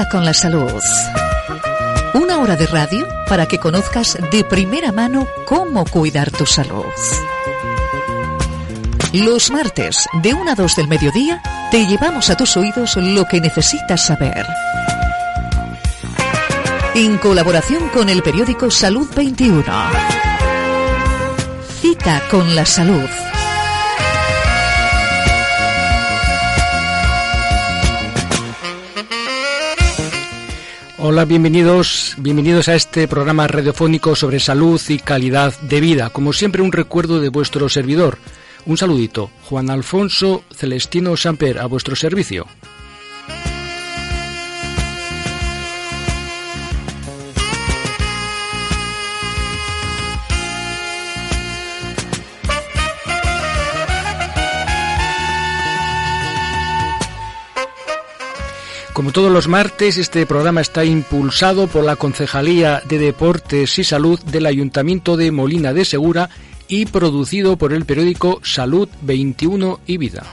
Cita con la salud. Una hora de radio para que conozcas de primera mano cómo cuidar tu salud. Los martes, de 1 a 2 del mediodía, te llevamos a tus oídos lo que necesitas saber. En colaboración con el periódico Salud 21. Cita con la salud. Hola, bienvenidos, bienvenidos a este programa radiofónico sobre salud y calidad de vida. Como siempre, un recuerdo de vuestro servidor. Un saludito. Juan Alfonso Celestino Samper, a vuestro servicio. Como todos los martes, este programa está impulsado por la Concejalía de Deportes y Salud del Ayuntamiento de Molina de Segura y producido por el periódico Salud 21 y Vida.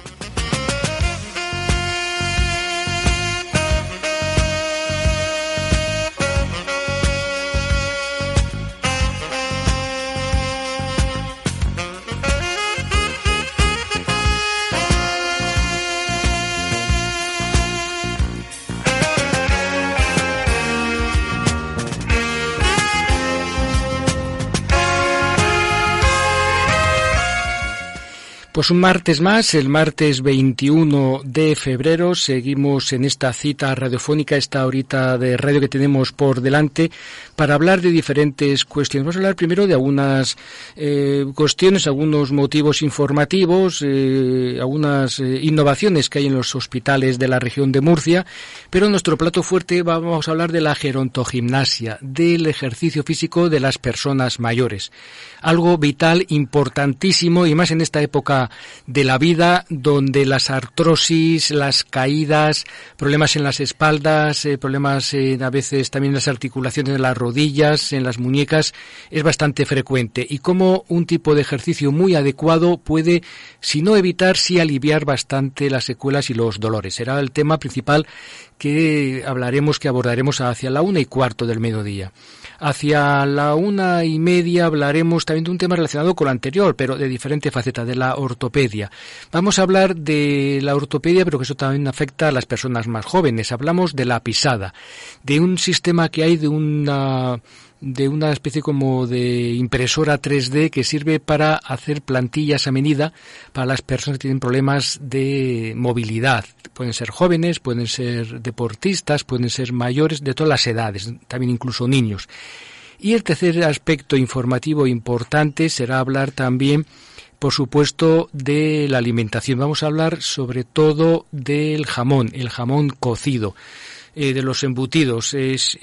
Pues un martes más, el martes 21 de febrero, seguimos en esta cita radiofónica, esta horita de radio que tenemos por delante, para hablar de diferentes cuestiones. Vamos a hablar primero de algunas eh, cuestiones, algunos motivos informativos, eh, algunas eh, innovaciones que hay en los hospitales de la región de Murcia, pero nuestro plato fuerte vamos a hablar de la gerontogimnasia, del ejercicio físico de las personas mayores. Algo vital, importantísimo, y más en esta época de la vida donde las artrosis, las caídas, problemas en las espaldas, problemas a veces también en las articulaciones de las rodillas, en las muñecas, es bastante frecuente y como un tipo de ejercicio muy adecuado puede, si no evitar, sí aliviar bastante las secuelas y los dolores. Será el tema principal que hablaremos, que abordaremos hacia la una y cuarto del mediodía. Hacia la una y media hablaremos también de un tema relacionado con lo anterior, pero de diferente faceta, de la ortopedia. Vamos a hablar de la ortopedia, pero que eso también afecta a las personas más jóvenes. Hablamos de la pisada, de un sistema que hay de una de una especie como de impresora 3D que sirve para hacer plantillas a medida para las personas que tienen problemas de movilidad. Pueden ser jóvenes, pueden ser deportistas, pueden ser mayores, de todas las edades, también incluso niños. Y el tercer aspecto informativo importante será hablar también por supuesto, de la alimentación. Vamos a hablar sobre todo del jamón, el jamón cocido. Eh, de los embutidos. Es,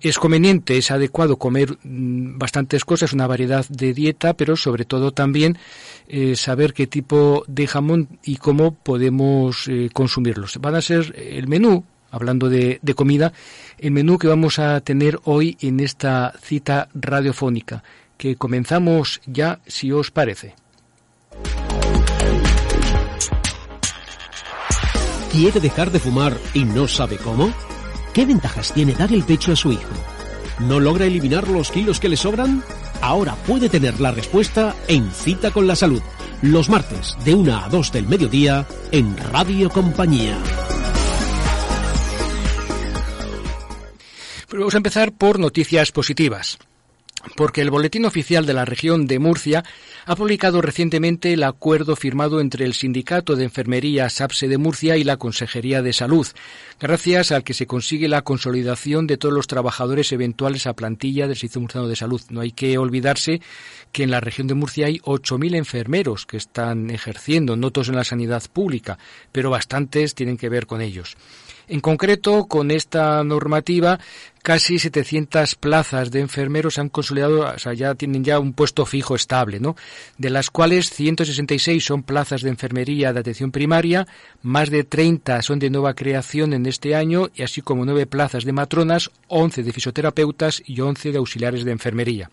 es conveniente, es adecuado comer mm, bastantes cosas, una variedad de dieta, pero sobre todo también eh, saber qué tipo de jamón y cómo podemos eh, consumirlos. Van a ser el menú, hablando de, de comida, el menú que vamos a tener hoy en esta cita radiofónica, que comenzamos ya, si os parece. ¿Quiere dejar de fumar y no sabe cómo? ¿Qué ventajas tiene dar el pecho a su hijo? ¿No logra eliminar los kilos que le sobran? Ahora puede tener la respuesta en Cita con la Salud, los martes de 1 a 2 del mediodía en Radio Compañía. Pero vamos a empezar por noticias positivas. Porque el Boletín Oficial de la Región de Murcia ha publicado recientemente el acuerdo firmado entre el Sindicato de Enfermería SAPSE de Murcia y la Consejería de Salud, gracias al que se consigue la consolidación de todos los trabajadores eventuales a plantilla del Servicio Murciano de Salud. No hay que olvidarse que en la región de Murcia hay 8.000 enfermeros que están ejerciendo, no todos en la sanidad pública, pero bastantes tienen que ver con ellos. En concreto, con esta normativa, casi 700 plazas de enfermeros han consolidado, o sea, ya tienen ya un puesto fijo estable, ¿no? De las cuales 166 son plazas de enfermería de atención primaria, más de 30 son de nueva creación en este año, y así como 9 plazas de matronas, 11 de fisioterapeutas y 11 de auxiliares de enfermería.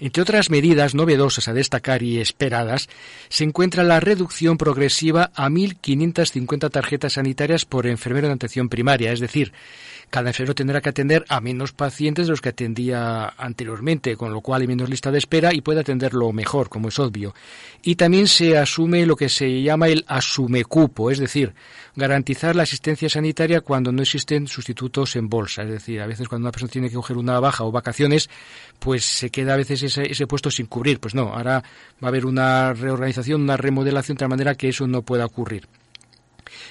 Entre otras medidas novedosas a destacar y esperadas, se encuentra la reducción progresiva a 1.550 tarjetas sanitarias por enfermero de atención primaria, es decir, cada enfermero tendrá que atender a menos pacientes de los que atendía anteriormente, con lo cual hay menos lista de espera y puede atenderlo mejor, como es obvio. Y también se asume lo que se llama el asumecupo, es decir, garantizar la asistencia sanitaria cuando no existen sustitutos en bolsa. Es decir, a veces cuando una persona tiene que coger una baja o vacaciones, pues se queda a veces ese, ese puesto sin cubrir. Pues no, ahora va a haber una reorganización, una remodelación de tal manera que eso no pueda ocurrir.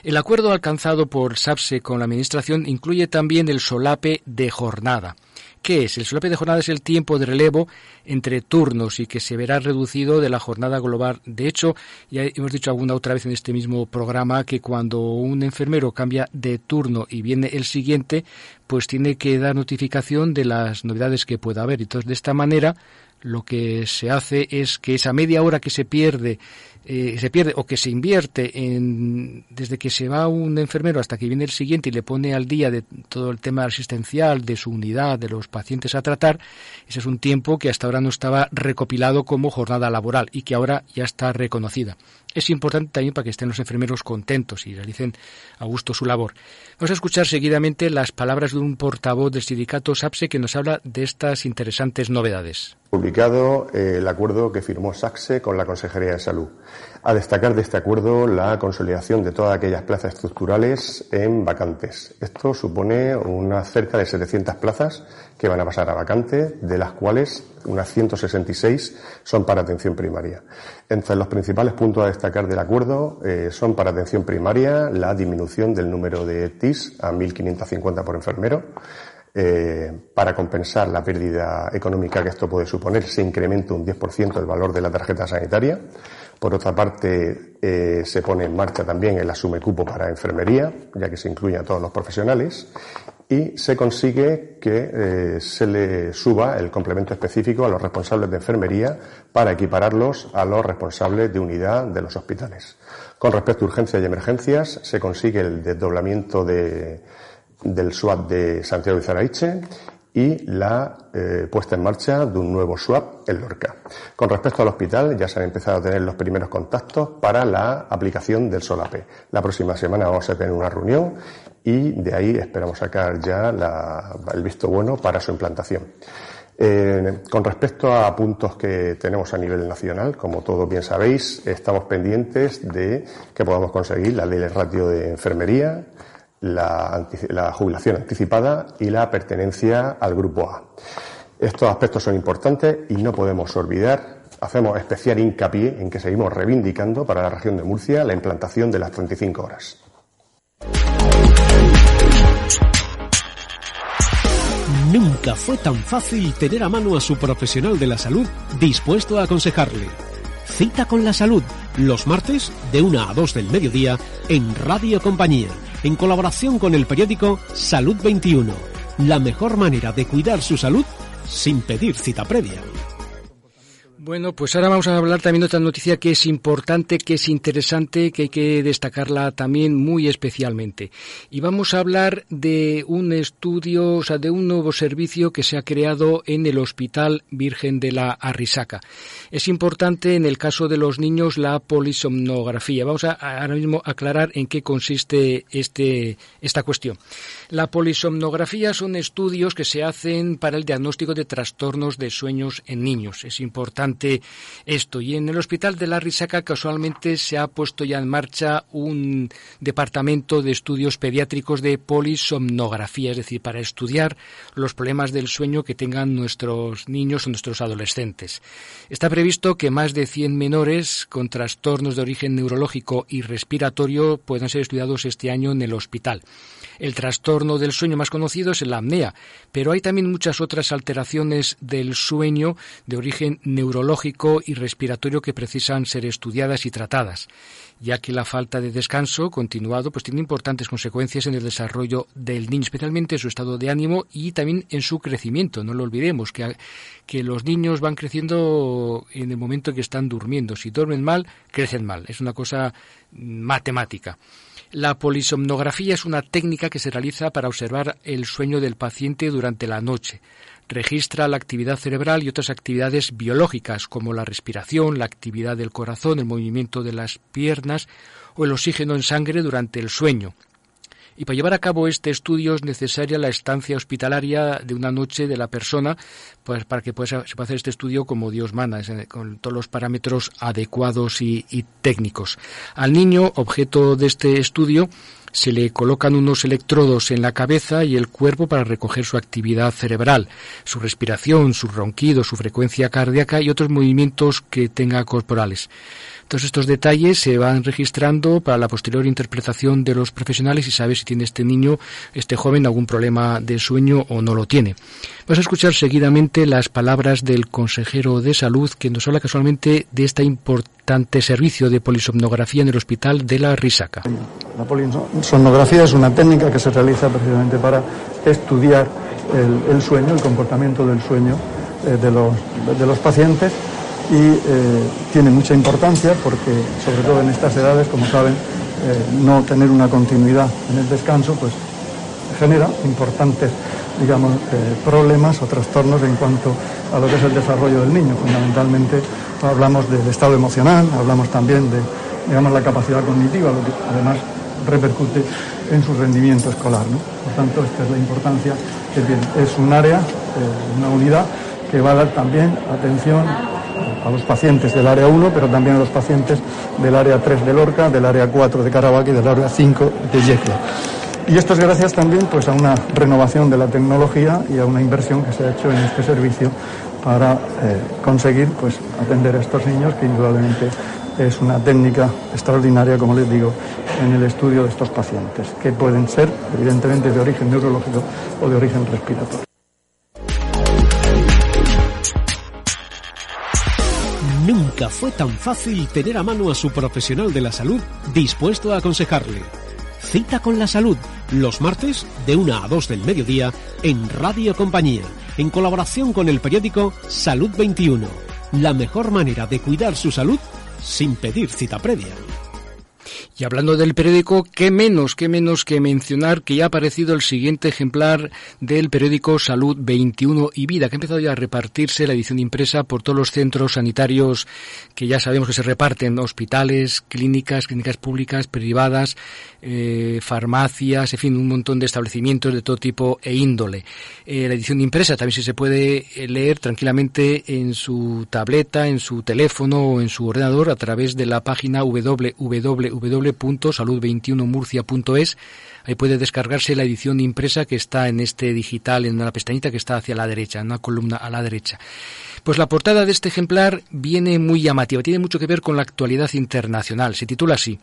El acuerdo alcanzado por SAPSE con la Administración incluye también el solape de jornada. ¿Qué es? El solape de jornada es el tiempo de relevo entre turnos y que se verá reducido de la jornada global. De hecho, ya hemos dicho alguna otra vez en este mismo programa que cuando un enfermero cambia de turno y viene el siguiente, pues tiene que dar notificación de las novedades que pueda haber. Entonces, de esta manera, lo que se hace es que esa media hora que se pierde eh, se pierde o que se invierte en, desde que se va un enfermero hasta que viene el siguiente y le pone al día de todo el tema asistencial, de su unidad, de los pacientes a tratar, ese es un tiempo que hasta ahora no estaba recopilado como jornada laboral y que ahora ya está reconocida. Es importante también para que estén los enfermeros contentos y realicen a gusto su labor. Vamos a escuchar seguidamente las palabras de un portavoz del sindicato SAPSE que nos habla de estas interesantes novedades. Publicado eh, el acuerdo que firmó SAPSE con la Consejería de Salud. A destacar de este acuerdo la consolidación de todas aquellas plazas estructurales en vacantes. Esto supone unas cerca de 700 plazas que van a pasar a vacante, de las cuales unas 166 son para atención primaria. Entre los principales puntos a destacar del acuerdo eh, son para atención primaria la disminución del número de TIS a 1.550 por enfermero. Eh, para compensar la pérdida económica que esto puede suponer, se incrementa un 10% el valor de la tarjeta sanitaria. Por otra parte, eh, se pone en marcha también el asume cupo para enfermería, ya que se incluye a todos los profesionales, y se consigue que eh, se le suba el complemento específico a los responsables de enfermería para equipararlos a los responsables de unidad de los hospitales. Con respecto a urgencias y emergencias, se consigue el desdoblamiento de, del SWAT de Santiago de Zaraiche y la eh, puesta en marcha de un nuevo swap en Lorca. Con respecto al hospital, ya se han empezado a tener los primeros contactos para la aplicación del SOLAPE. La próxima semana vamos a tener una reunión y de ahí esperamos sacar ya el visto bueno para su implantación. Eh, con respecto a puntos que tenemos a nivel nacional, como todos bien sabéis, estamos pendientes de que podamos conseguir la ley de ratio de enfermería, la, jubilación anticipada y la pertenencia al Grupo A. Estos aspectos son importantes y no podemos olvidar, hacemos especial hincapié en que seguimos reivindicando para la región de Murcia la implantación de las 35 horas. Nunca fue tan fácil tener a mano a su profesional de la salud dispuesto a aconsejarle. Cita con la salud, los martes de 1 a 2 del mediodía en Radio Compañía en colaboración con el periódico Salud 21. La mejor manera de cuidar su salud sin pedir cita previa. Bueno, pues ahora vamos a hablar también de otra noticia que es importante, que es interesante, que hay que destacarla también muy especialmente. Y vamos a hablar de un estudio, o sea, de un nuevo servicio que se ha creado en el Hospital Virgen de la Arrisaca. Es importante en el caso de los niños la polisomnografía. Vamos a ahora mismo aclarar en qué consiste este, esta cuestión. La polisomnografía son estudios que se hacen para el diagnóstico de trastornos de sueños en niños. Es importante esto. Y en el Hospital de la Risaca casualmente se ha puesto ya en marcha un departamento de estudios pediátricos de polisomnografía, es decir, para estudiar los problemas del sueño que tengan nuestros niños o nuestros adolescentes. Está previsto que más de 100 menores con trastornos de origen neurológico y respiratorio puedan ser estudiados este año en el hospital. El trastorno del sueño más conocido es la apnea, pero hay también muchas otras alteraciones del sueño de origen neurológico y respiratorio que precisan ser estudiadas y tratadas, ya que la falta de descanso continuado pues tiene importantes consecuencias en el desarrollo del niño, especialmente en su estado de ánimo y también en su crecimiento. No lo olvidemos que, que los niños van creciendo en el momento en que están durmiendo. Si duermen mal, crecen mal. Es una cosa matemática. La polisomnografía es una técnica que se realiza para observar el sueño del paciente durante la noche. Registra la actividad cerebral y otras actividades biológicas como la respiración, la actividad del corazón, el movimiento de las piernas o el oxígeno en sangre durante el sueño. Y para llevar a cabo este estudio es necesaria la estancia hospitalaria de una noche de la persona, pues para que pueda, se pueda hacer este estudio como Dios manda, con todos los parámetros adecuados y, y técnicos. Al niño, objeto de este estudio, se le colocan unos electrodos en la cabeza y el cuerpo para recoger su actividad cerebral, su respiración, su ronquido, su frecuencia cardíaca y otros movimientos que tenga corporales. Todos estos detalles se van registrando para la posterior interpretación de los profesionales y sabe si tiene este niño, este joven, algún problema de sueño o no lo tiene. Vas a escuchar seguidamente las palabras del consejero de salud que nos habla casualmente de este importante servicio de polisomnografía en el hospital de la Risaca. La polisomnografía es una técnica que se realiza precisamente para estudiar el, el sueño, el comportamiento del sueño eh, de los pacientes y eh, tiene mucha importancia porque, sobre todo en estas edades, como saben, eh, no tener una continuidad en el descanso, pues genera importantes, digamos, eh, problemas o trastornos en cuanto a lo que es el desarrollo del niño. Fundamentalmente hablamos del estado emocional, hablamos también de, digamos, la capacidad cognitiva, lo que además repercute en su rendimiento escolar. ¿no? Por tanto, esta es la importancia que tiene. Es un área, una unidad que va a dar también atención a los pacientes del área 1, pero también a los pacientes del área 3 de Lorca, del área 4 de Caravaca y del área 5 de Yecla. Y esto es gracias también pues, a una renovación de la tecnología y a una inversión que se ha hecho en este servicio para eh, conseguir pues, atender a estos niños, que indudablemente es una técnica extraordinaria, como les digo, en el estudio de estos pacientes, que pueden ser, evidentemente, de origen neurológico o de origen respiratorio. Nunca fue tan fácil tener a mano a su profesional de la salud dispuesto a aconsejarle. Cita con la salud, los martes de 1 a 2 del mediodía en Radio Compañía, en colaboración con el periódico Salud 21. La mejor manera de cuidar su salud sin pedir cita previa. Y hablando del periódico, qué menos, qué menos que mencionar que ya ha aparecido el siguiente ejemplar del periódico Salud 21 y Vida, que ha empezado ya a repartirse la edición impresa por todos los centros sanitarios que ya sabemos que se reparten, hospitales, clínicas, clínicas públicas, privadas, eh, farmacias, en fin, un montón de establecimientos de todo tipo e índole. Eh, la edición impresa también se puede leer tranquilamente en su tableta, en su teléfono o en su ordenador a través de la página www www.salud21murcia.es. Ahí puede descargarse la edición impresa que está en este digital, en una pestañita que está hacia la derecha, en una columna a la derecha. Pues la portada de este ejemplar viene muy llamativa, tiene mucho que ver con la actualidad internacional. Se titula así,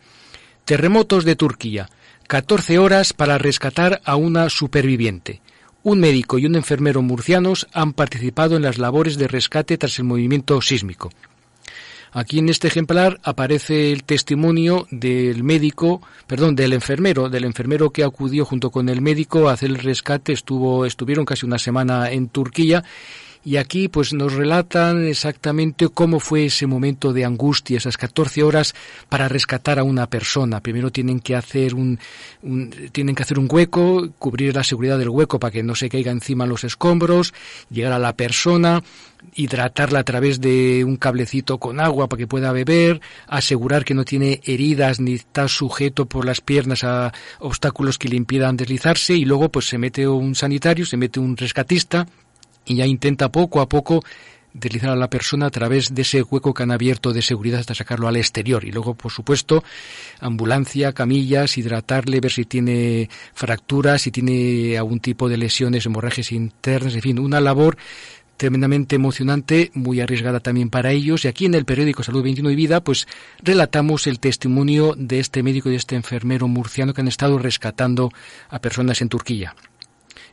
Terremotos de Turquía, 14 horas para rescatar a una superviviente. Un médico y un enfermero murcianos han participado en las labores de rescate tras el movimiento sísmico. Aquí en este ejemplar aparece el testimonio del médico, perdón, del enfermero, del enfermero que acudió junto con el médico a hacer el rescate, estuvo, estuvieron casi una semana en Turquía y aquí pues nos relatan exactamente cómo fue ese momento de angustia, esas 14 horas para rescatar a una persona. Primero tienen que hacer un, tienen que hacer un hueco, cubrir la seguridad del hueco para que no se caiga encima los escombros, llegar a la persona, hidratarla a través de un cablecito con agua para que pueda beber, asegurar que no tiene heridas ni está sujeto por las piernas a obstáculos que le impidan deslizarse y luego pues se mete un sanitario, se mete un rescatista y ya intenta poco a poco deslizar a la persona a través de ese hueco que han abierto de seguridad hasta sacarlo al exterior. Y luego, por supuesto, ambulancia, camillas, hidratarle, ver si tiene fracturas, si tiene algún tipo de lesiones, hemorragias internas, en fin, una labor tremendamente emocionante, muy arriesgada también para ellos. Y aquí en el periódico Salud 21 y Vida, pues relatamos el testimonio de este médico y de este enfermero murciano que han estado rescatando a personas en Turquía.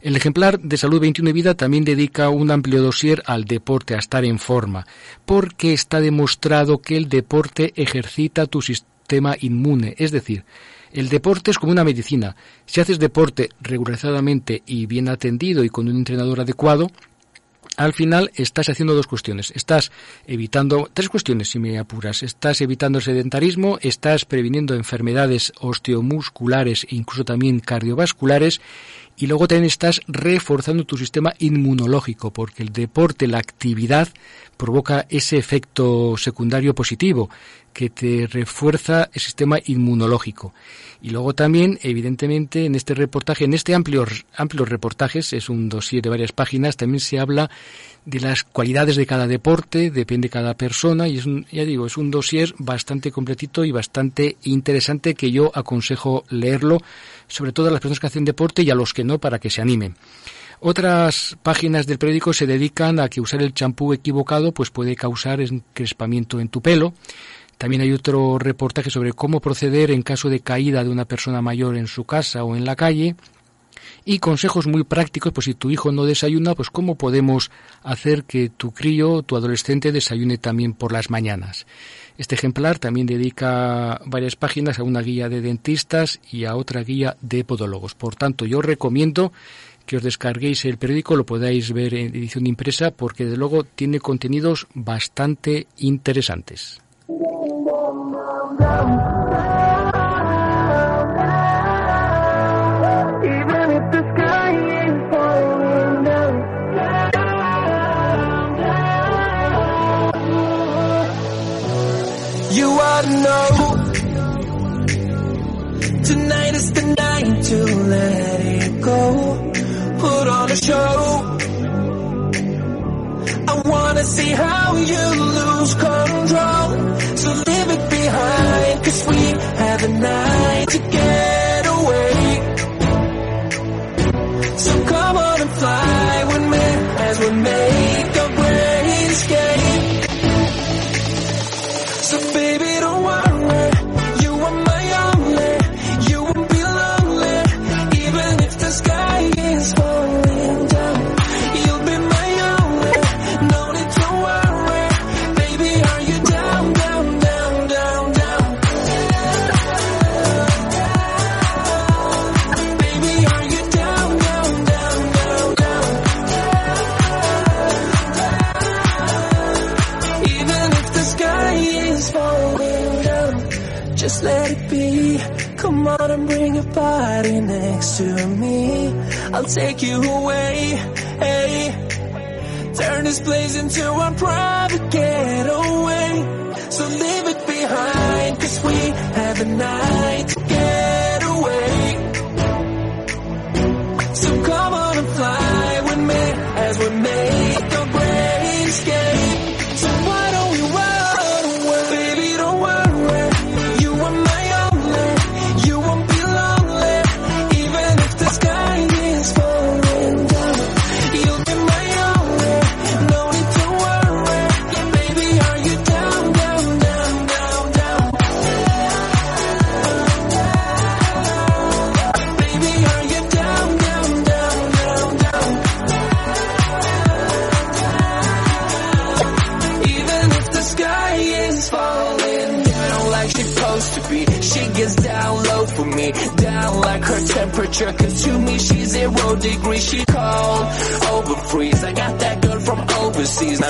El ejemplar de Salud 21 y Vida también dedica un amplio dossier al deporte, a estar en forma, porque está demostrado que el deporte ejercita tu sistema inmune, es decir, el deporte es como una medicina. Si haces deporte regularizadamente y bien atendido y con un entrenador adecuado, al final estás haciendo dos cuestiones. Estás evitando, tres cuestiones si me apuras. Estás evitando el sedentarismo, estás previniendo enfermedades osteomusculares e incluso también cardiovasculares y luego también estás reforzando tu sistema inmunológico porque el deporte, la actividad provoca ese efecto secundario positivo que te refuerza el sistema inmunológico. Y luego también, evidentemente, en este reportaje, en este amplio, amplios reportajes, es un dossier de varias páginas, también se habla de las cualidades de cada deporte, depende de cada persona, y es un, ya digo, es un dossier bastante completito y bastante interesante que yo aconsejo leerlo, sobre todo a las personas que hacen deporte y a los que no, para que se animen. Otras páginas del periódico se dedican a que usar el champú equivocado pues puede causar encrespamiento en tu pelo. También hay otro reportaje sobre cómo proceder en caso de caída de una persona mayor en su casa o en la calle. Y consejos muy prácticos, pues si tu hijo no desayuna, pues cómo podemos hacer que tu crío, tu adolescente, desayune también por las mañanas. Este ejemplar también dedica varias páginas a una guía de dentistas y a otra guía de podólogos. Por tanto, yo recomiendo que os descarguéis el periódico, lo podáis ver en edición impresa, porque de luego tiene contenidos bastante interesantes. See how you I'll take you away. Hey, turn this place into a private getaway. So leave it behind, cause we have a night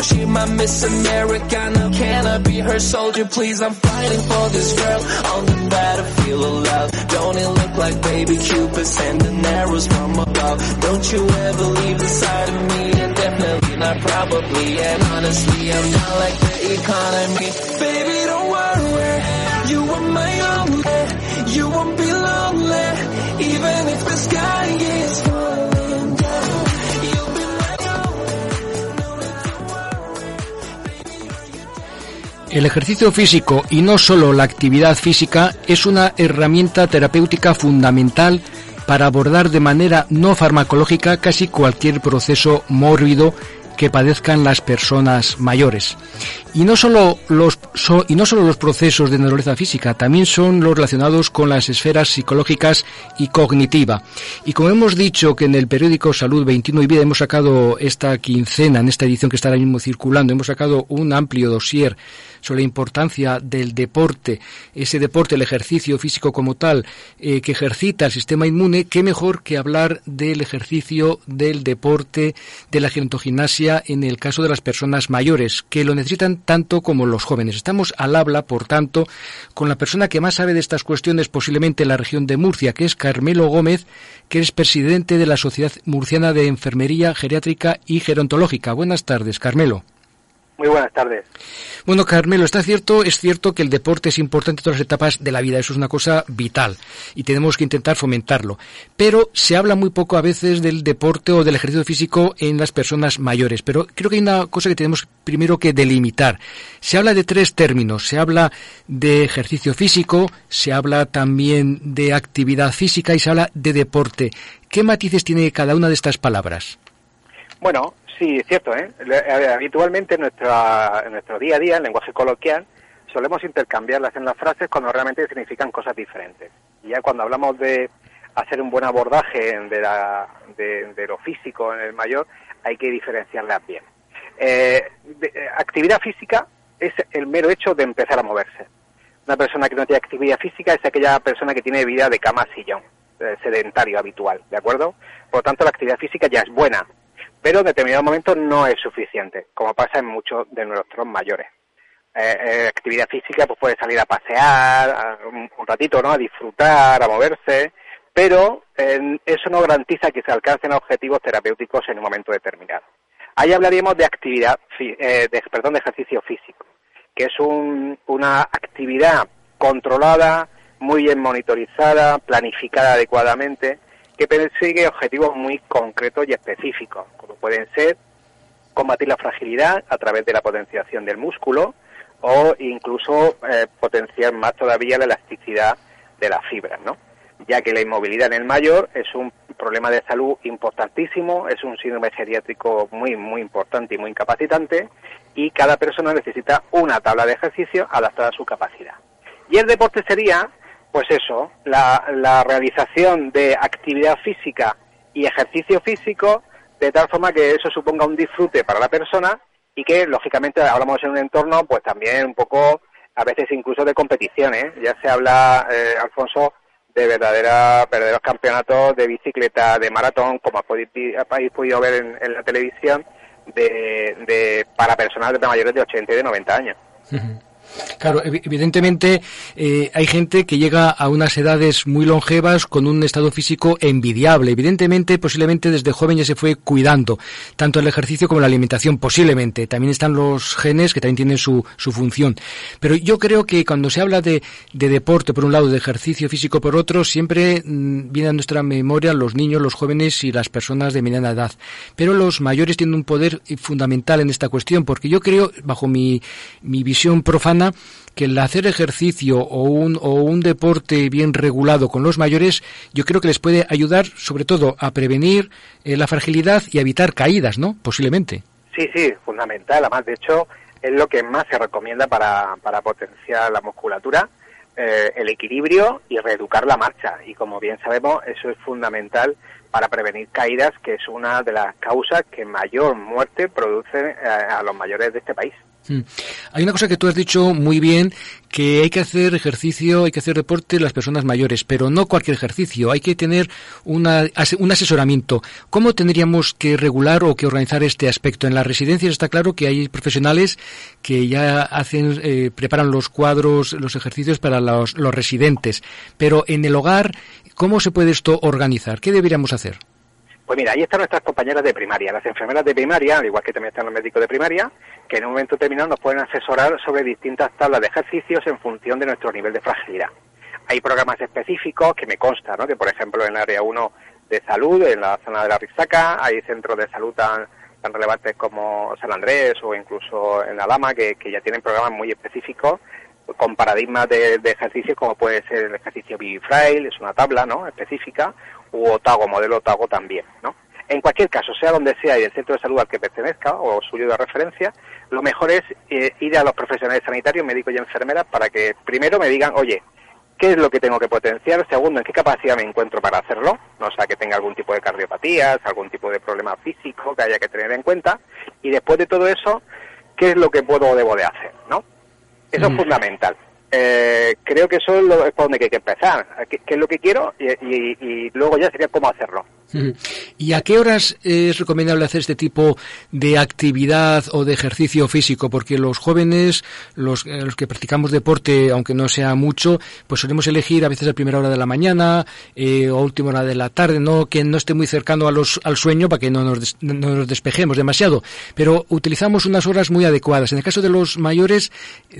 she my Miss Americana Can I be her soldier? Please I'm fighting for this girl. On the battlefield of love. Don't it look like baby Cupid Sending arrows from above? Don't you ever leave the side of me And definitely not probably. And honestly I'm not like the economy. Baby don't worry. You are my El ejercicio físico y no solo la actividad física es una herramienta terapéutica fundamental para abordar de manera no farmacológica casi cualquier proceso mórbido que padezcan las personas mayores. Y no solo los y no solo los procesos de naturaleza física, también son los relacionados con las esferas psicológicas y cognitiva. Y como hemos dicho que en el periódico Salud 21 y Vida hemos sacado esta quincena, en esta edición que está ahora mismo circulando, hemos sacado un amplio dossier sobre la importancia del deporte, ese deporte, el ejercicio físico como tal, eh, que ejercita el sistema inmune, qué mejor que hablar del ejercicio, del deporte, de la gerontogimnasia en el caso de las personas mayores, que lo necesitan tanto como los jóvenes. Estamos al habla, por tanto, con la persona que más sabe de estas cuestiones posiblemente en la región de Murcia, que es Carmelo Gómez, que es presidente de la Sociedad Murciana de Enfermería Geriátrica y Gerontológica. Buenas tardes, Carmelo. Muy buenas tardes. Bueno, Carmelo, está cierto, es cierto que el deporte es importante en todas las etapas de la vida, eso es una cosa vital y tenemos que intentar fomentarlo. Pero se habla muy poco a veces del deporte o del ejercicio físico en las personas mayores, pero creo que hay una cosa que tenemos primero que delimitar. Se habla de tres términos, se habla de ejercicio físico, se habla también de actividad física y se habla de deporte. ¿Qué matices tiene cada una de estas palabras? Bueno, Sí, es cierto. ¿eh? Habitualmente en, nuestra, en nuestro día a día, en lenguaje coloquial, solemos intercambiarlas en las frases cuando realmente significan cosas diferentes. Y ya cuando hablamos de hacer un buen abordaje de, la, de, lo físico en el mayor, hay que diferenciarlas bien. Eh, eh, actividad física es el mero hecho de empezar a moverse. Una persona que no tiene actividad física es aquella persona que tiene vida de cama sillón, eh, sedentario habitual, ¿de acuerdo? Por lo tanto, la actividad física ya es buena, pero en determinados momentos no es suficiente, como pasa en muchos de nuestros mayores. Eh, eh, actividad física pues puede salir a pasear un, ratito, ¿no? A disfrutar, a moverse, pero eso no garantiza que se alcancen objetivos terapéuticos en un momento determinado. Ahí hablaríamos de actividad, eh, de, perdón, de ejercicio físico, que es una actividad controlada, muy bien monitorizada, planificada adecuadamente, que persigue objetivos muy concretos y específicos, como pueden ser combatir la fragilidad a través de la potenciación del músculo o incluso eh, potenciar más todavía la elasticidad de las fibras, ¿no? ya que la inmovilidad en el mayor es un problema de salud importantísimo, es un síndrome geriátrico muy, muy importante y muy incapacitante, y cada persona necesita una tabla de ejercicio adaptada a su capacidad. Y el deporte sería pues eso, la, realización de actividad física y ejercicio físico, de tal forma que eso suponga un disfrute para la persona y que, lógicamente, hablamos en un entorno, pues también un poco, a veces incluso de competiciones. Ya se habla, eh, Alfonso, de verdaderos campeonatos de bicicleta, de maratón, como habéis podido ver en, la televisión, de, de, para personas de mayores de 80 y de 90 años. Claro, evidentemente eh, hay gente que llega a unas edades muy longevas con un estado físico envidiable. Evidentemente, posiblemente desde joven ya se fue cuidando, tanto el ejercicio como la alimentación, posiblemente. También están los genes que también tienen su, su función. Pero yo creo que cuando se habla de, de deporte por un lado, de ejercicio físico por otro, siempre mm, viene a nuestra memoria los niños, los jóvenes y las personas de mediana edad. Pero los mayores tienen un poder fundamental en esta cuestión, porque yo creo, bajo mi, mi visión profana, que el hacer ejercicio o un, o un deporte bien regulado con los mayores, yo creo que les puede ayudar sobre todo a prevenir eh, la fragilidad y evitar caídas, ¿no? Posiblemente. Sí, sí, fundamental. Además, de hecho, es lo que más se recomienda para, para potenciar la musculatura, eh, el equilibrio y reeducar la marcha. Y como bien sabemos, eso es fundamental para prevenir caídas, que es una de las causas que mayor muerte produce eh, a los mayores de este país. Mm. Hay una cosa que tú has dicho muy bien, que hay que hacer ejercicio, hay que hacer deporte las personas mayores, pero no cualquier ejercicio, hay que tener una, un asesoramiento. ¿Cómo tendríamos que regular o que organizar este aspecto? En las residencias está claro que hay profesionales que ya hacen, eh, preparan los cuadros, los ejercicios para los, los residentes, pero en el hogar, ¿cómo se puede esto organizar? ¿Qué deberíamos hacer? Pues mira, ahí están nuestras compañeras de primaria, las enfermeras de primaria, al igual que también están los médicos de primaria, que en un momento determinado nos pueden asesorar sobre distintas tablas de ejercicios en función de nuestro nivel de fragilidad. Hay programas específicos que me consta, ¿no? que por ejemplo en el área 1 de salud, en la zona de la Risaca, hay centros de salud tan relevantes como San Andrés o incluso en Alama, que, que ya tienen programas muy específicos con paradigmas de, de ejercicios como puede ser el ejercicio Frail, es una tabla ¿no? específica, u Otago, modelo Otago también. ¿no? En cualquier caso, sea donde sea y el centro de salud al que pertenezca o suyo de referencia, lo mejor es eh, ir a los profesionales sanitarios, médicos y enfermeras para que primero me digan, oye, ¿qué es lo que tengo que potenciar? Segundo, ¿en qué capacidad me encuentro para hacerlo? No sea que tenga algún tipo de cardiopatías, algún tipo de problema físico que haya que tener en cuenta. Y después de todo eso, ¿qué es lo que puedo o debo de hacer? ¿no? Eso es mm. fundamental. Eh, creo que eso es, lo, por donde hay que empezar. ¿Qué, es lo que quiero? y, luego ya sería cómo hacerlo. ¿Y a qué horas es recomendable hacer este tipo de actividad o de ejercicio físico? Porque los jóvenes, los, eh, los que practicamos deporte, aunque no sea mucho, pues solemos elegir a veces a primera hora de la mañana eh, o última hora de la tarde, no que no esté muy cercano a los, al sueño para que no nos, no nos despejemos demasiado. Pero utilizamos unas horas muy adecuadas. En el caso de los mayores,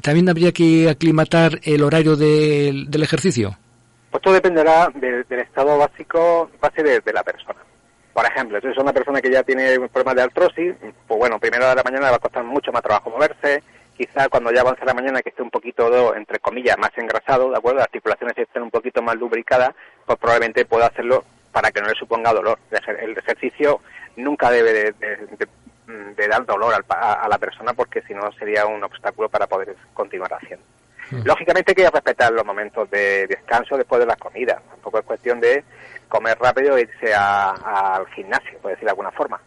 también habría que aclimatar el horario del ejercicio. Pues todo dependerá del estado básico, base de, la persona. Por ejemplo, si es una persona que ya tiene problemas de artrosis, pues bueno, primero de la mañana le va a costar mucho más trabajo moverse, quizá cuando ya avance la mañana que esté un poquito, entre comillas, más engrasado, ¿de acuerdo? Las articulaciones estén un poquito más lubricadas, pues probablemente pueda hacerlo para que no le suponga dolor. El ejercicio nunca debe de, dar dolor a la persona porque si no sería un obstáculo para poder continuar haciendo. Lógicamente hay que respetar los momentos de descanso después de las comidas. Tampoco es cuestión de comer rápido e irse al gimnasio, por decir de alguna forma.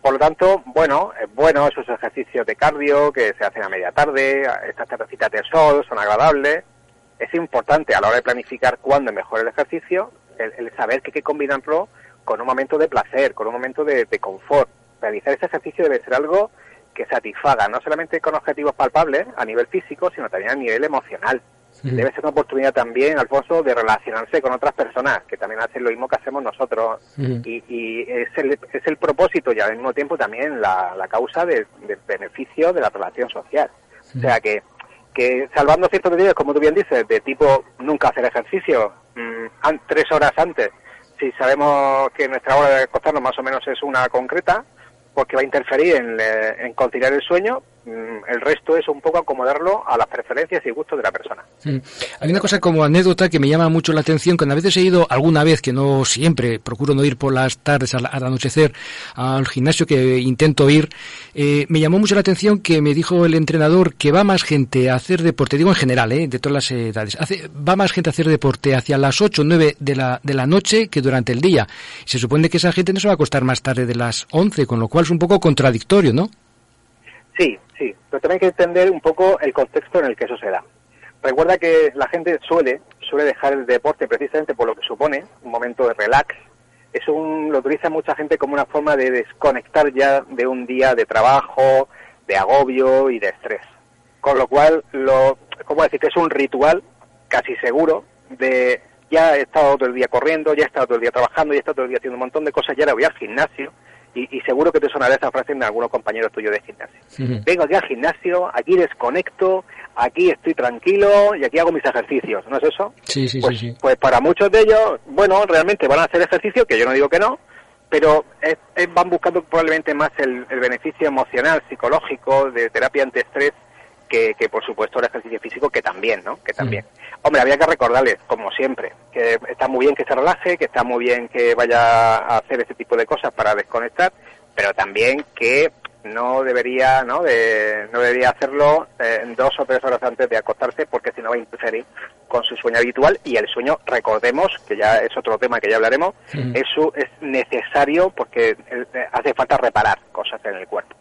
Por lo tanto, bueno, es bueno esos ejercicios de cardio que se hacen a media tarde, estas tardecitas de sol son agradables. Es importante a la hora de planificar cuándo es mejor el ejercicio, el, saber que hay que combinarlo con un momento de placer, con un momento de confort. Realizar ese ejercicio debe ser algo que satisfaga, no solamente con objetivos palpables a nivel físico, sino también a nivel emocional. Debe ser una oportunidad también, Alfonso, de relacionarse con otras personas que también hacen lo mismo que hacemos nosotros. Y, es, el, es el propósito y al mismo tiempo también la, causa del beneficio de la relación social. O sea que, que salvando ciertos detalles, como tú bien dices, de tipo nunca hacer ejercicio mm, tres horas antes, si sabemos que nuestra hora de acostarnos más o menos es una concreta, porque va a interferir en, en conciliar el sueño, el resto es un poco acomodarlo a las preferencias y gustos de la persona. Mm. Hay una cosa como anécdota que me llama mucho la atención, que a veces he ido alguna vez, que no siempre, procuro no ir por las tardes al, anochecer al gimnasio que intento ir, eh, me llamó mucho la atención que me dijo el entrenador que va más gente a hacer deporte, digo en general, eh, de todas las edades, va más gente a hacer deporte hacia las 8 o 9 de la, de la noche que durante el día. Se supone que esa gente no se va a acostar más tarde de las 11, con lo cual es un poco contradictorio, ¿no? Sí, sí, pero también hay que entender un poco el contexto en el que eso se da. Recuerda que la gente suele, suele dejar el deporte precisamente por lo que supone, un momento de relax. Eso lo utiliza mucha gente como una forma de desconectar ya de un día de trabajo, de agobio y de estrés. Con lo cual, lo, ¿cómo decir? Que es un ritual casi seguro de ya he estado todo el día corriendo, ya he estado todo el día trabajando, ya he estado todo el día haciendo un montón de cosas, ya ahora voy al gimnasio y, seguro que te sonará esa frase de algunos compañeros tuyos de gimnasio. Vengo aquí al gimnasio, aquí desconecto, aquí estoy tranquilo y aquí hago mis ejercicios, ¿no es eso? Sí, sí, pues, sí, Pues para muchos de ellos, bueno, realmente van a hacer ejercicio, que yo no digo que no, pero van buscando probablemente más el, el beneficio emocional, psicológico, de terapia antiestrés, que, que por supuesto el ejercicio físico, que también, ¿no? Que también. Hombre, había que recordarles, como siempre, que está muy bien que se relaje, que está muy bien que vaya a hacer ese tipo de cosas para desconectar, pero también que no debería no de, no debería hacerlo eh, dos o tres horas antes de acostarse porque si no va a interferir con su sueño habitual. Y el sueño recordemos que ya es otro tema que ya hablaremos eso es necesario porque eh, hace falta reparar cosas en el cuerpo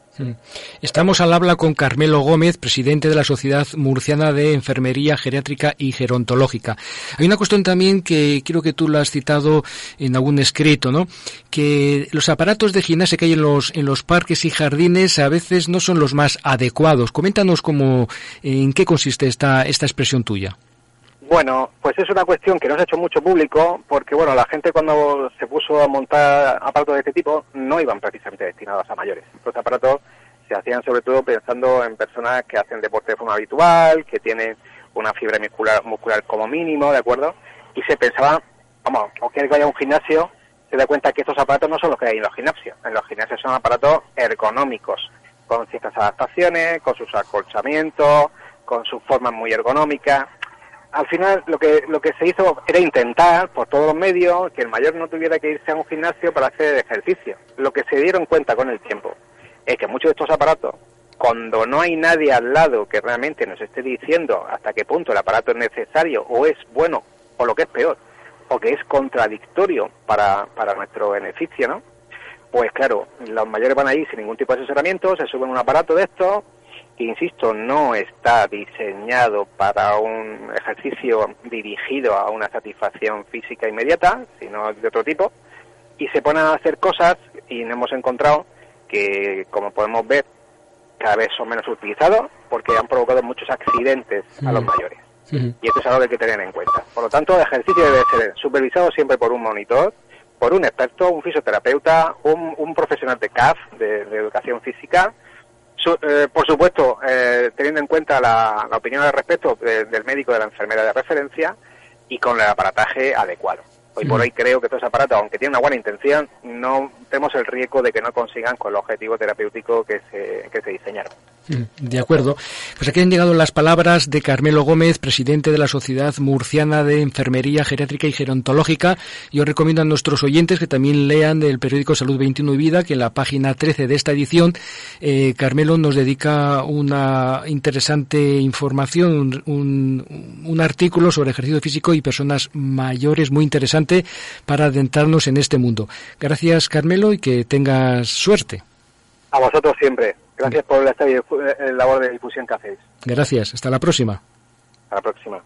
Estamos al habla con Carmelo Gómez, presidente de la Sociedad Murciana de Enfermería Geriátrica y Gerontológica. Hay una cuestión también que creo que tú la has citado en algún escrito, ¿no? Que los aparatos de gimnasia que hay en los, en los parques y jardines a veces no son los más adecuados. Coméntanos cómo, en qué consiste esta, esta expresión tuya. Bueno, pues es una cuestión que no se ha hecho mucho público porque, bueno, la gente cuando se puso a montar aparatos de este tipo no iban precisamente destinados a mayores. Los aparatos se hacían sobre todo pensando en personas que hacen deporte de forma habitual, que tienen una fibra muscular, muscular como mínimo, ¿de acuerdo? Y se pensaba, vamos, o que vaya a un gimnasio se da cuenta que estos aparatos no son los que hay en los gimnasios. En los gimnasios son aparatos ergonómicos, con ciertas adaptaciones, con sus acolchamientos, con sus formas muy ergonómicas. Al final lo que lo que se hizo era intentar por todos los medios que el mayor no tuviera que irse a un gimnasio para hacer ejercicio. Lo que se dieron cuenta con el tiempo es que muchos de estos aparatos cuando no hay nadie al lado que realmente nos esté diciendo hasta qué punto el aparato es necesario o es bueno o lo que es peor o que es contradictorio para, para nuestro beneficio, ¿no? Pues claro, los mayores van ahí sin ningún tipo de asesoramiento, se suben un aparato de estos insisto, no está diseñado para un ejercicio dirigido a una satisfacción física inmediata, sino de otro tipo, y se ponen a hacer cosas y no hemos encontrado que, como podemos ver, cada vez son menos utilizados porque han provocado muchos accidentes a los mayores. Y esto es algo que hay que tener en cuenta. Por lo tanto, el ejercicio debe ser supervisado siempre por un monitor, por un experto, un fisioterapeuta, un, profesional de CAF, de, educación física. Eh, por supuesto, eh, teniendo en cuenta la, opinión al respecto del médico de la enfermera de referencia y con el aparataje adecuado. Hoy por hoy creo que estos aparatos, aunque tienen una buena intención, no tenemos el riesgo de que no consigan con el objetivo terapéutico que se, que se diseñaron. Mm, de acuerdo. Pues aquí han llegado las palabras de Carmelo Gómez, presidente de la Sociedad Murciana de Enfermería Geriátrica y Gerontológica. Yo recomiendo a nuestros oyentes que también lean el periódico Salud 21 y Vida, que en la página 13 de esta edición, eh, Carmelo nos dedica una interesante información, un, un artículo sobre ejercicio físico y personas mayores muy interesante para adentrarnos en este mundo. Gracias, Carmelo, y que tengas suerte. A vosotros siempre. Gracias por esta labor de difusión que hacéis. Gracias. Hasta la próxima. Hasta la próxima.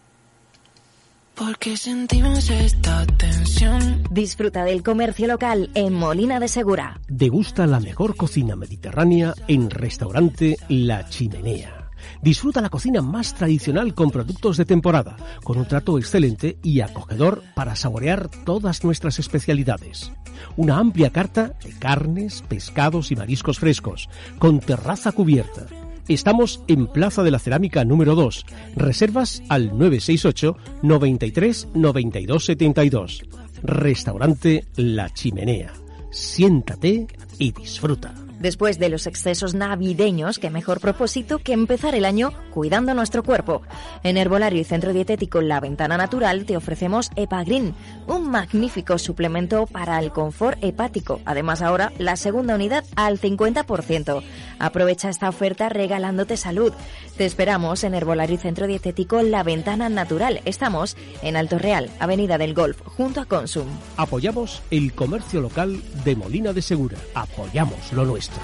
Porque sentimos esta tensión. Disfruta del comercio local en Molina de Segura. Degusta la mejor cocina mediterránea en restaurante La Chimenea. Disfruta la cocina más tradicional con productos de temporada, con un trato excelente y acogedor para saborear todas nuestras especialidades. Una amplia carta de carnes, pescados y mariscos frescos, con terraza cubierta. Estamos en Plaza de la Cerámica número 2. Reservas al 968 93 92 72. Restaurante La Chimenea. Siéntate y disfruta. Después de los excesos navideños, qué mejor propósito que empezar el año cuidando nuestro cuerpo. En Herbolario y Centro Dietético La Ventana Natural te ofrecemos Epagrin, un magnífico suplemento para el confort hepático. Además ahora la segunda unidad al 50%. Aprovecha esta oferta regalándote salud. Te esperamos en Herbolario y Centro Dietético La Ventana Natural. Estamos en Alto Real, Avenida del Golf, junto a Consum. Apoyamos el comercio local de Molina de Segura. Apoyamos lo nuestro.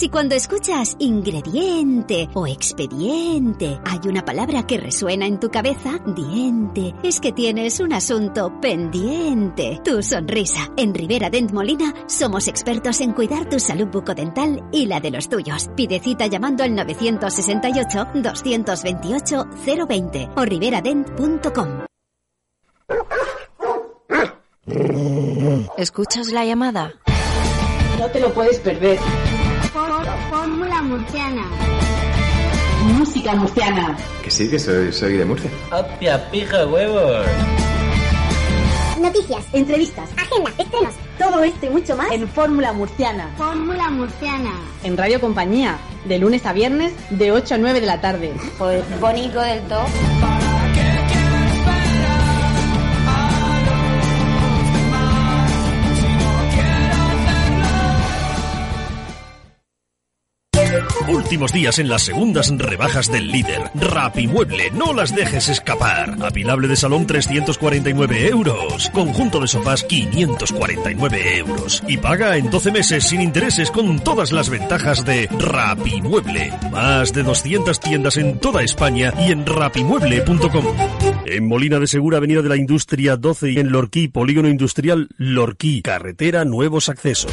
Si cuando escuchas ingrediente o expediente hay una palabra que resuena en tu cabeza, diente, es que tienes un asunto pendiente. Tu sonrisa. En Rivera Dent Molina somos expertos en cuidar tu salud bucodental y la de los tuyos. Pide cita llamando al 968 228 020 o riveradent.com. ¿Escuchas la llamada? No te lo puedes perder. Fórmula murciana. Música murciana. Que sí, que soy, soy de Murcia. ¡Hostia, pija huevos! Noticias, entrevistas, agenda, estrenos. Todo esto y mucho más en Fórmula Murciana. Fórmula Murciana. En Radio Compañía, de lunes a viernes, de 8 a 9 de la tarde. Pues bonito del todo. Últimos días en las segundas rebajas del líder. Rapimueble, no las dejes escapar. Apilable de salón 349 euros. Conjunto de sofás 549 euros. Y paga en 12 meses sin intereses con todas las ventajas de Rapimueble. Más de 200 tiendas en toda España y en rapimueble.com. En Molina de Segura, Avenida de la Industria 12 y en Lorquí, Polígono Industrial Lorquí, Carretera Nuevos Accesos.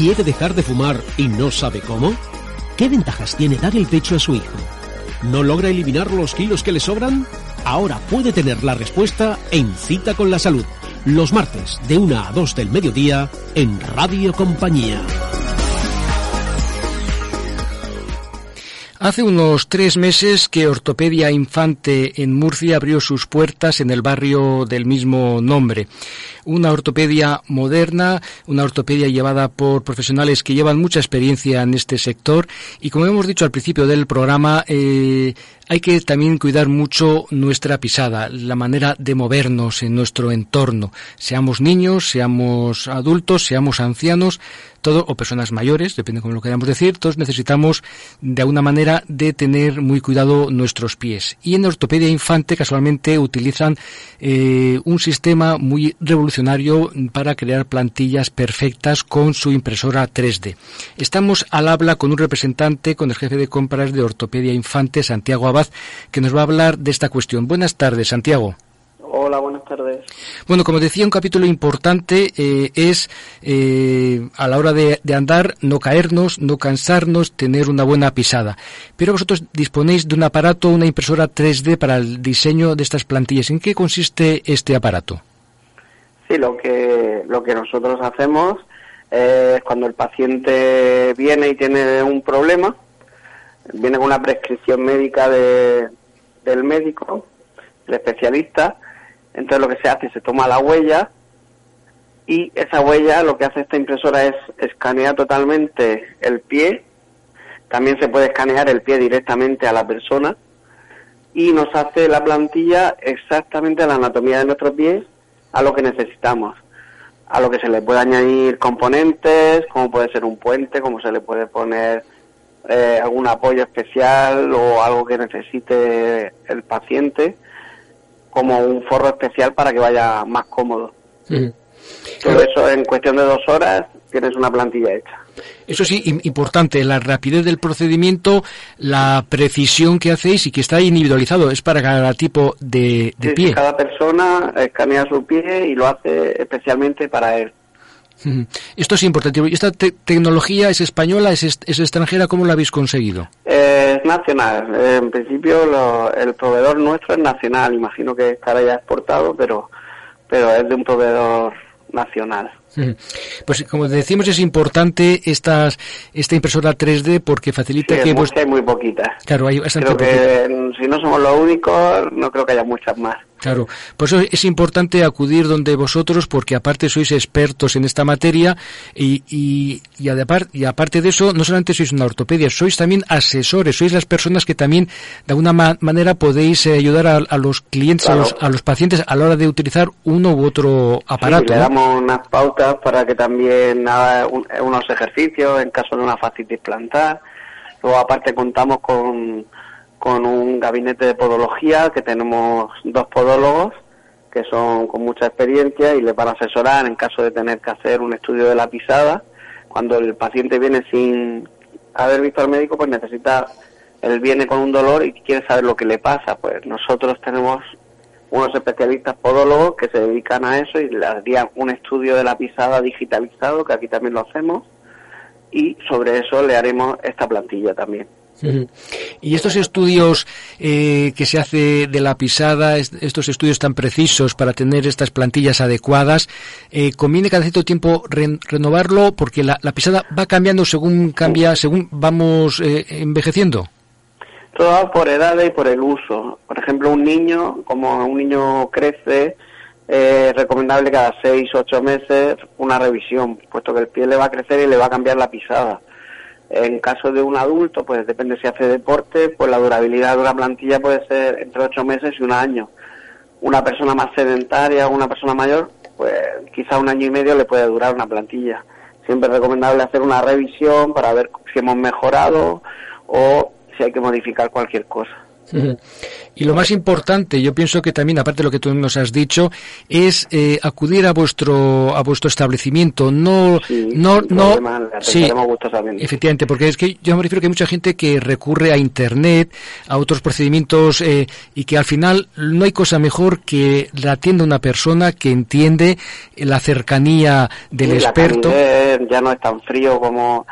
¿Quiere dejar de fumar y no sabe cómo? ¿Qué ventajas tiene dar el pecho a su hijo? ¿No logra eliminar los kilos que le sobran? Ahora puede tener la respuesta en Cita con la Salud, los martes de 1 a 2 del mediodía en Radio Compañía. Hace unos tres meses que Ortopedia Infante en Murcia abrió sus puertas en el barrio del mismo nombre. Una ortopedia moderna, una ortopedia llevada por profesionales que llevan mucha experiencia en este sector y como hemos dicho al principio del programa, eh, hay que también cuidar mucho nuestra pisada, la manera de movernos en nuestro entorno, seamos niños, seamos adultos, seamos ancianos, todo, o personas mayores, depende cómo lo queramos decir, todos necesitamos de alguna manera de tener muy cuidado nuestros pies. Y en ortopedia infante casualmente utilizan eh, un sistema muy revolucionario para crear plantillas perfectas con su impresora 3D. Estamos al habla con un representante, con el jefe de compras de ortopedia infante, Santiago Abad, que nos va a hablar de esta cuestión. Buenas tardes, Santiago. Hola, buenas tardes. Bueno, como decía, un capítulo importante eh, es eh, a la hora de, andar no caernos, no cansarnos, tener una buena pisada. Pero vosotros disponéis de un aparato, una impresora 3D para el diseño de estas plantillas. ¿En qué consiste este aparato? Sí, lo que, lo que nosotros hacemos es cuando el paciente viene y tiene un problema, viene con una prescripción médica de, del médico, el especialista, entonces lo que se hace, se toma la huella y esa huella lo que hace esta impresora es escanear totalmente el pie, también se puede escanear el pie directamente a la persona y nos hace la plantilla exactamente la anatomía de nuestro pie a lo que necesitamos, a lo que se le puede añadir componentes, como puede ser un puente, como se le puede poner eh, algún apoyo especial o algo que necesite el paciente como un forro especial para que vaya más cómodo. Todo eso en cuestión de dos horas tienes una plantilla hecha. Eso sí, importante, la rapidez del procedimiento, la precisión que hacéis y que está individualizado, es para cada tipo de, pie. cada persona escanea su pie y lo hace especialmente para él. Esto es importante. ¿Y esta tecnología es española, es, es, extranjera? ¿Cómo la habéis conseguido? es nacional. En principio el proveedor nuestro es nacional. Imagino que estará ya exportado, pero, pero es de un proveedor nacional. Pues como decimos es importante estas, esta impresora 3D porque facilita que... hay muy poquitas. Claro, hay creo que si no somos los únicos, no creo que haya muchas más. Claro, por eso es importante acudir donde vosotros, porque aparte sois expertos en esta materia y, y, y, y aparte de eso, no solamente sois una ortopedia, sois también asesores, sois las personas que también de alguna manera podéis eh, ayudar a, los clientes, a, los, a los pacientes a la hora de utilizar uno u otro aparato. Sí, le damos unas pautas para que también haga unos ejercicios en caso de una fascitis plantar. Luego aparte contamos con con un gabinete de podología que tenemos dos podólogos que son con mucha experiencia y le van a asesorar en caso de tener que hacer un estudio de la pisada. Cuando el paciente viene sin haber visto al médico, pues necesita, él viene con un dolor y quiere saber lo que le pasa. Pues nosotros tenemos unos especialistas podólogos que se dedican a eso y le harían un estudio de la pisada digitalizado, que aquí también lo hacemos, y sobre eso le haremos esta plantilla también. Y estos estudios eh, que se hace de la pisada, estos estudios tan precisos para tener estas plantillas adecuadas, eh, conviene cada cierto tiempo renovarlo porque la, pisada va cambiando según cambia, según vamos eh, envejeciendo. Todo por edad y por el uso. Por ejemplo, un niño, como un niño crece, es recomendable cada seis ocho meses una revisión, puesto que el pie le va a crecer y le va a cambiar la pisada en caso de un adulto, pues depende si hace deporte, pues la durabilidad de una plantilla puede ser entre ocho meses y un año. Una persona más sedentaria o una persona mayor, pues quizá un año y medio le puede durar una plantilla. Siempre es recomendable hacer una revisión para ver si hemos mejorado o si hay que modificar cualquier cosa. Y lo más importante, yo pienso que también, aparte de lo que tú nos has dicho, es eh, acudir a vuestro a vuestro establecimiento. No, no, no. sí, efectivamente, porque es que yo me refiero que hay mucha gente que recurre a Internet, a otros procedimientos eh, y que al final no hay cosa mejor que la atienda una persona que entiende la cercanía del experto. ya no es tan frío como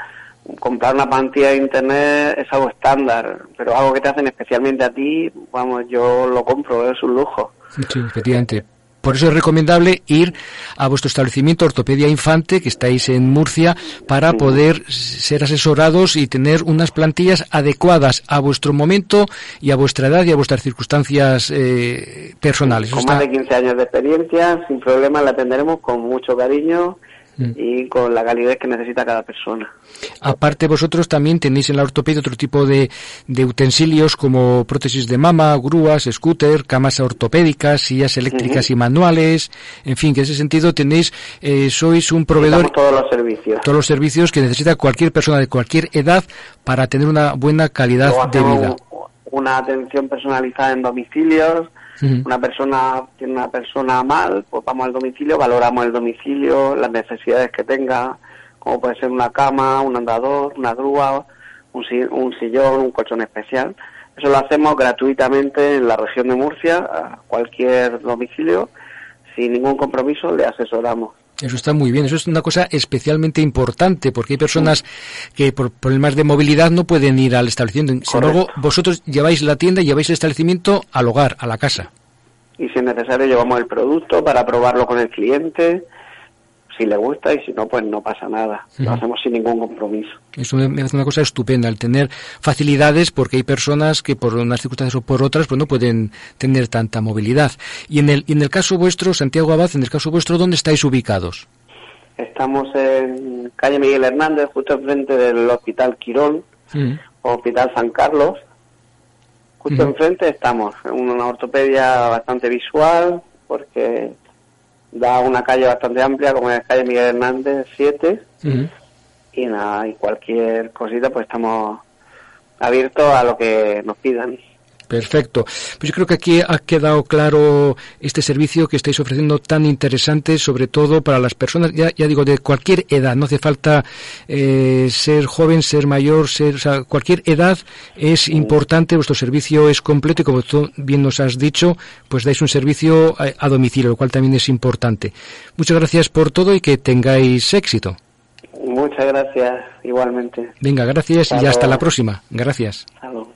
comprar una pantalla de internet es algo estándar, pero algo que te hacen especialmente a ti, vamos, yo lo compro, es un lujo. Sí, efectivamente. por eso es recomendable ir a vuestro establecimiento Ortopedia Infante, que estáis en Murcia, para poder ser asesorados y tener unas plantillas adecuadas a vuestro momento y a vuestra edad y a vuestras circunstancias eh, personales. Con más de 15 años de experiencia, sin problema, la atenderemos con mucho cariño Mm. y con la calidez que necesita cada persona. Aparte vosotros también tenéis en la ortopedia otro tipo de, de utensilios como prótesis de mama, grúas, scooter, camas ortopédicas, sillas eléctricas y manuales, en fin, que en ese sentido tenéis, eh, sois un proveedor todos los servicios. todos los servicios que necesita cualquier persona de cualquier edad para tener una buena calidad de vida. una atención personalizada en domicilios. Una persona tiene una persona mal, pues vamos al domicilio, valoramos el domicilio, las necesidades que tenga, como puede ser una cama, un andador, una grúa, un, un sillón, un colchón especial. Eso lo hacemos gratuitamente en la región de Murcia, a cualquier domicilio, sin ningún compromiso le asesoramos. Eso está muy bien, eso es una cosa especialmente importante porque hay personas que por problemas de movilidad no pueden ir al establecimiento. Sin embargo, vosotros lleváis la tienda y lleváis el establecimiento al hogar, a la casa. y si es necesario llevamos el producto para probarlo con el cliente, si le gusta y si no, pues no pasa nada. Lo hacemos sin ningún compromiso. Eso me hace una cosa estupenda, el tener facilidades porque hay personas que por unas circunstancias o por otras pues no pueden tener tanta movilidad. Y en el, y en el caso vuestro, Santiago Abad, en el caso vuestro, ¿dónde estáis ubicados? Estamos en calle Miguel Hernández, justo enfrente del Hospital Quirón, o Hospital San Carlos. Justo enfrente estamos, en una ortopedia bastante visual, porque da una calle bastante amplia, como es calle Miguel Hernández 7, y nada, y cualquier cosita, pues estamos abiertos a lo que nos pidan. Perfecto. Pues yo creo que aquí ha quedado claro este servicio que estáis ofreciendo tan interesante, sobre todo para las personas, ya, ya digo, de cualquier edad. No hace falta eh, ser joven, ser mayor, ser, o sea, cualquier edad es importante. Vuestro servicio es completo y como tú bien nos has dicho, pues dais un servicio a, a domicilio, lo cual también es importante. Muchas gracias por todo y que tengáis éxito. Muchas gracias, igualmente. Venga, gracias y Hasta hasta luego. la próxima. Gracias. Hasta luego.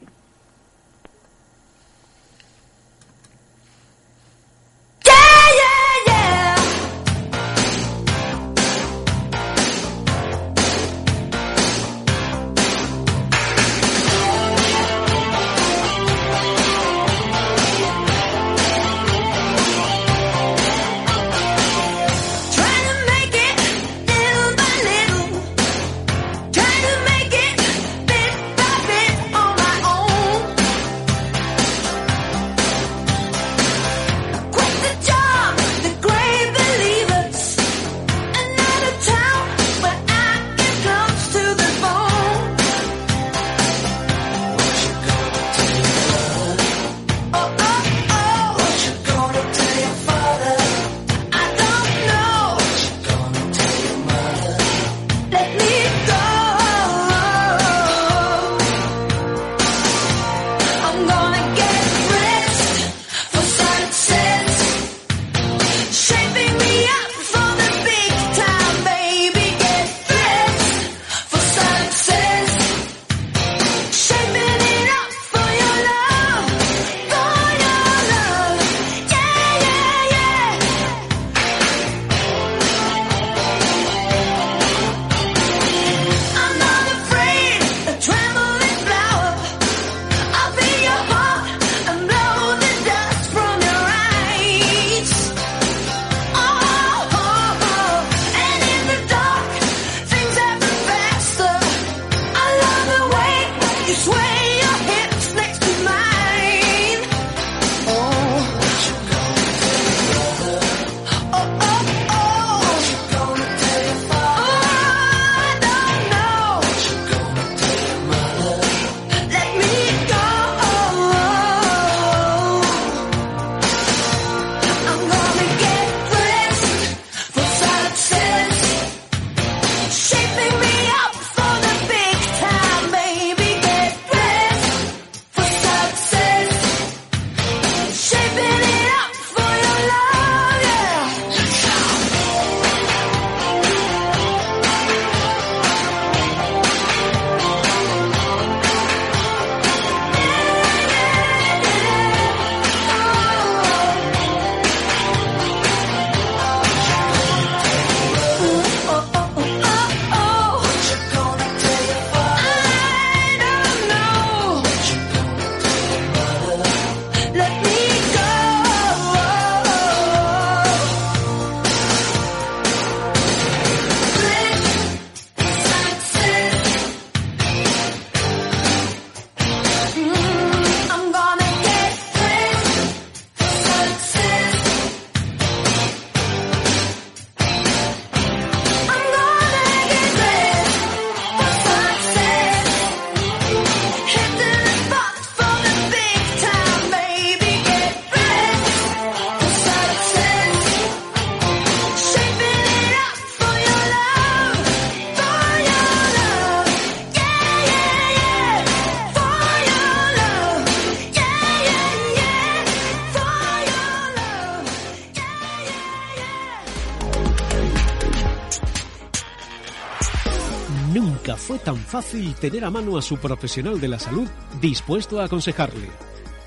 Fácil tener a mano a su profesional de la salud dispuesto a aconsejarle.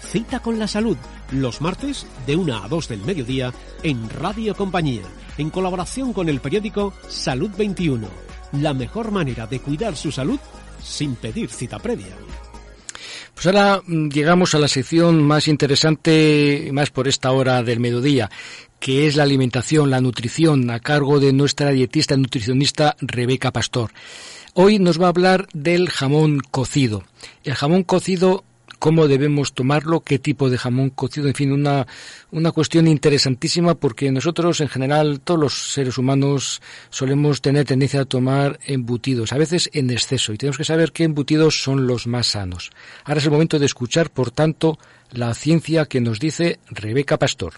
Cita con la salud, los martes de 1 a 2 del mediodía en Radio Compañía, en colaboración con el periódico Salud 21. La mejor manera de cuidar su salud sin pedir cita previa. Pues ahora mm, llegamos a la sección más interesante, más por esta hora del mediodía, que es la alimentación, la nutrición, a cargo de nuestra dietista nutricionista Rebeca Pastor. Hoy nos va a hablar del jamón cocido. El jamón cocido cómo debemos tomarlo, qué tipo de jamón cocido, en fin, una, una cuestión interesantísima porque nosotros en general, todos los seres humanos solemos tener tendencia a tomar embutidos, a veces en exceso, y tenemos que saber qué embutidos son los más sanos. Ahora es el momento de escuchar, por tanto, la ciencia que nos dice Rebeca Pastor.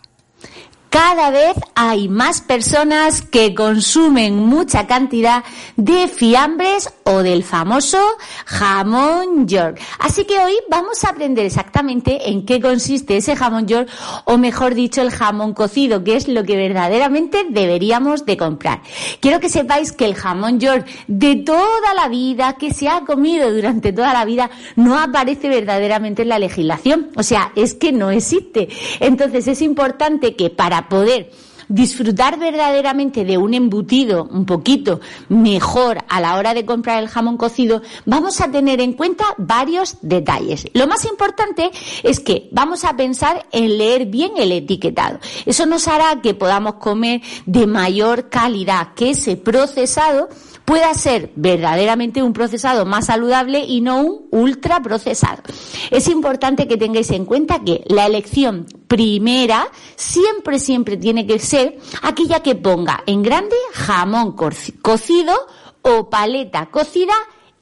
Cada vez hay más personas que consumen mucha cantidad de fiambres o del famoso jamón york. Así que hoy vamos a aprender exactamente en qué consiste ese jamón york o mejor dicho el jamón cocido, que es lo que verdaderamente deberíamos de comprar. Quiero que sepáis que el jamón york de toda la vida, que se ha comido durante toda la vida, no aparece verdaderamente en la legislación. O sea, es que no existe. Entonces es importante que para poder disfrutar verdaderamente de un embutido un poquito mejor a la hora de comprar el jamón cocido, vamos a tener en cuenta varios detalles. Lo más importante es que vamos a pensar en leer bien el etiquetado. Eso nos hará que podamos comer de mayor calidad que ese procesado pueda ser verdaderamente un procesado más saludable y no un ultraprocesado. Es importante que tengáis en cuenta que la elección primera siempre, siempre tiene que ser aquella que ponga en grande jamón cocido o paleta cocida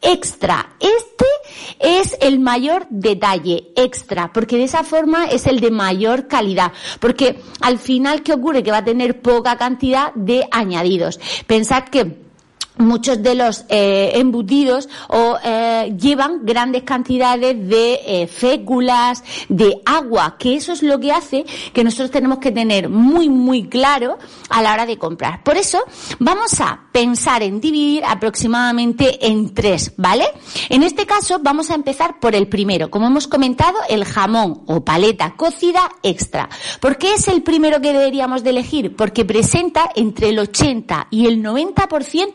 extra. Este es el mayor detalle, extra, porque de esa forma es el de mayor calidad. Porque al final, ¿qué ocurre? Que va a tener poca cantidad de añadidos. Pensad que muchos de los eh, embutidos o eh, llevan grandes cantidades de eh, féculas, de agua, que eso es lo que hace que nosotros tenemos que tener muy muy claro a la hora de comprar. Por eso vamos a pensar en dividir aproximadamente en tres, ¿vale? En este caso vamos a empezar por el primero, como hemos comentado, el jamón o paleta cocida extra. ¿Por qué es el primero que deberíamos de elegir? Porque presenta entre el 80 y el 90%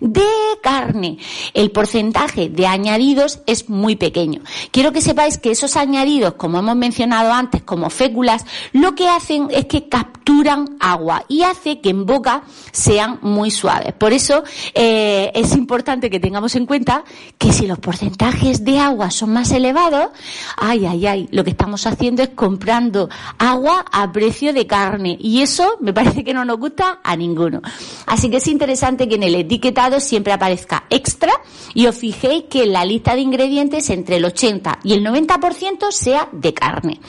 de carne. El porcentaje de añadidos es muy pequeño. Quiero que sepáis que esos añadidos, como hemos mencionado antes, como féculas, lo que hacen es que capturan agua y hace que en boca sean muy suaves. Por eso eh, es importante que tengamos en cuenta que si los porcentajes de agua son más elevados, ay, ay, ay, lo que estamos haciendo es comprando agua a precio de carne y eso me parece que no nos gusta a ninguno. Así que es interesante que en el etiquetado siempre aparezca extra y os fijéis que la lista de ingredientes entre el 80 y el 90% sea de carne.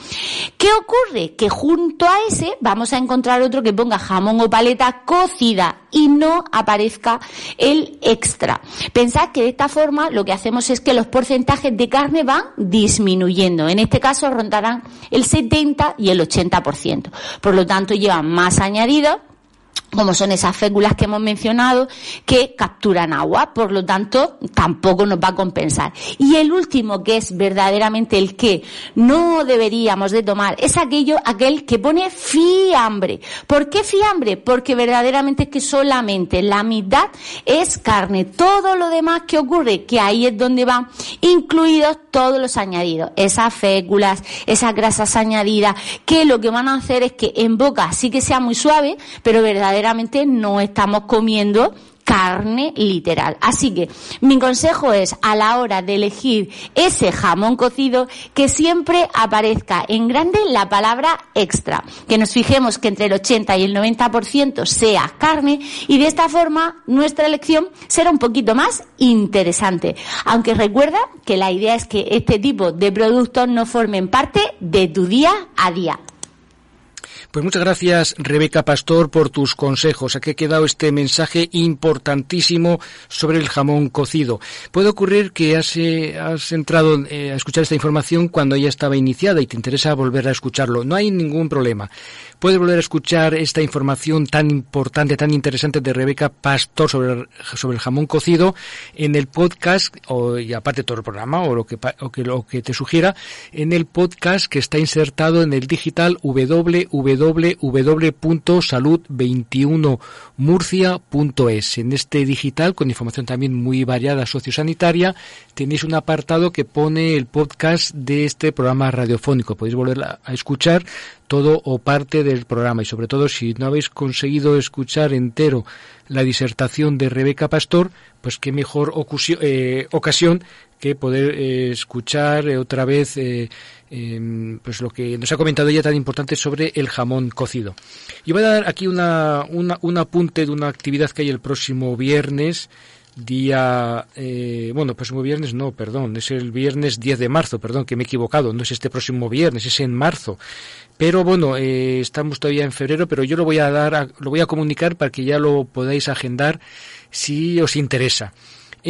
¿Qué ocurre? Que junto a ese vamos a encontrar otro que ponga jamón o paleta cocida y no aparezca el extra. Pensad que de esta forma lo que hacemos es que los porcentajes de carne van disminuyendo. En este caso rondarán el 70 y el 80%. Por lo tanto, llevan más añadidos como son esas féculas que hemos mencionado, que capturan agua, por lo tanto, tampoco nos va a compensar. Y el último, que es verdaderamente el que no deberíamos de tomar, es aquello, aquel que pone fiambre. ¿Por qué fiambre? Porque verdaderamente es que solamente la mitad es carne. Todo lo demás que ocurre, que ahí es donde van incluidos todos los añadidos, esas féculas, esas grasas añadidas, que lo que van a hacer es que en boca sí que sea muy suave, pero verdaderamente no estamos comiendo carne literal. Así que mi consejo es a la hora de elegir ese jamón cocido que siempre aparezca en grande la palabra extra, que nos fijemos que entre el 80 y el 90% sea carne y de esta forma nuestra elección será un poquito más interesante. Aunque recuerda que la idea es que este tipo de productos no formen parte de tu día a día. Pues muchas gracias, Rebeca Pastor, por tus consejos. Aquí ha quedado este mensaje importantísimo sobre el jamón cocido. Puede ocurrir que has, eh, has entrado eh, a escuchar esta información cuando ya estaba iniciada y te interesa volver a escucharlo. No hay ningún problema. Puedes volver a escuchar esta información tan importante, tan interesante de Rebeca Pastor sobre, sobre el jamón cocido en el podcast, o, y aparte todo el programa, o lo que, o que, lo que te sugiera, en el podcast que está insertado en el digital www.salud21murcia.es. En este digital, con información también muy variada sociosanitaria, tenéis un apartado que pone el podcast de este programa radiofónico. Podéis volver a escuchar todo o parte del programa y sobre todo si no habéis conseguido escuchar entero la disertación de Rebeca Pastor, pues qué mejor eh, ocasión que poder eh, escuchar eh, otra vez em, pues lo que nos ha comentado ella tan importante sobre el jamón cocido. Y voy a dar aquí una, un apunte de una actividad que hay el próximo viernes día, eh, bueno, próximo viernes no, perdón, es el viernes 10 de marzo, perdón, que me he equivocado, no es este próximo viernes, es en marzo. Pero bueno, eh, estamos todavía en febrero, pero yo lo voy a dar, lo voy a comunicar para que ya lo podáis agendar si os interesa.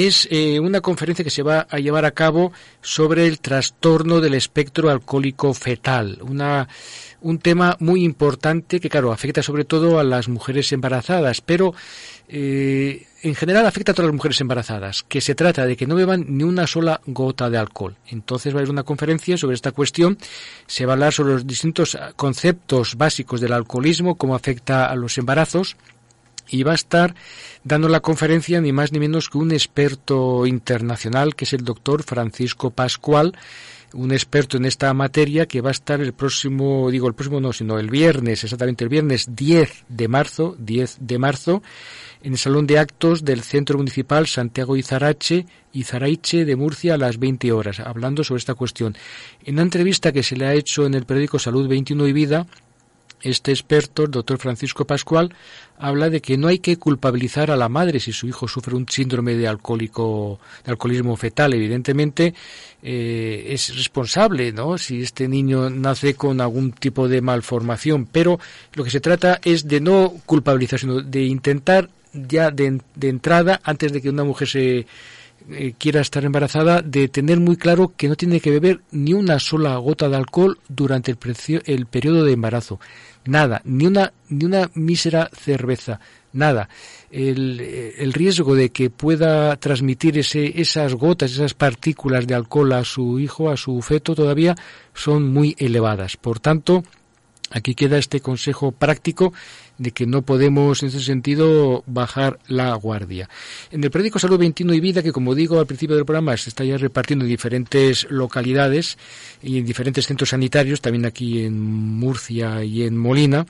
Es eh, una conferencia que se va a llevar a cabo sobre el trastorno del espectro alcohólico fetal, una un tema muy importante que, claro, afecta sobre todo a las mujeres embarazadas, pero eh, en general afecta a todas las mujeres embarazadas, que se trata de que no beban ni una sola gota de alcohol. Entonces va a haber una conferencia sobre esta cuestión, se va a hablar sobre los distintos conceptos básicos del alcoholismo, cómo afecta a los embarazos, y va a estar dando la conferencia ni más ni menos que un experto internacional, que es el doctor Francisco Pascual, un experto en esta materia que va a estar el próximo, digo el próximo no, sino el viernes, exactamente el viernes 10 de marzo, 10 de marzo, en el Salón de Actos del Centro Municipal Santiago Izarache, Izaraiche de Murcia a las 20 horas, hablando sobre esta cuestión. En una entrevista que se le ha hecho en el periódico Salud 21 y Vida, este experto, el doctor Francisco Pascual, habla de que no hay que culpabilizar a la madre si su hijo sufre un síndrome de alcohólico, de alcoholismo fetal. Evidentemente eh, es responsable, ¿no? Si este niño nace con algún tipo de malformación, pero lo que se trata es de no culpabilizar, sino de intentar ya de, entrada, antes de que una mujer se eh, quiera estar embarazada, de tener muy claro que no tiene que beber ni una sola gota de alcohol durante el, el periodo de embarazo nada, ni una, ni una mísera cerveza, nada. El, el, riesgo de que pueda transmitir ese, esas gotas, esas partículas de alcohol a su hijo, a su feto, todavía son muy elevadas. Por tanto, aquí queda este consejo práctico de que no podemos en ese sentido bajar la guardia. En el periódico Salud 21 y Vida, que como digo al principio del programa se está ya repartiendo en diferentes localidades y en diferentes centros sanitarios, también aquí en Murcia y en Molina,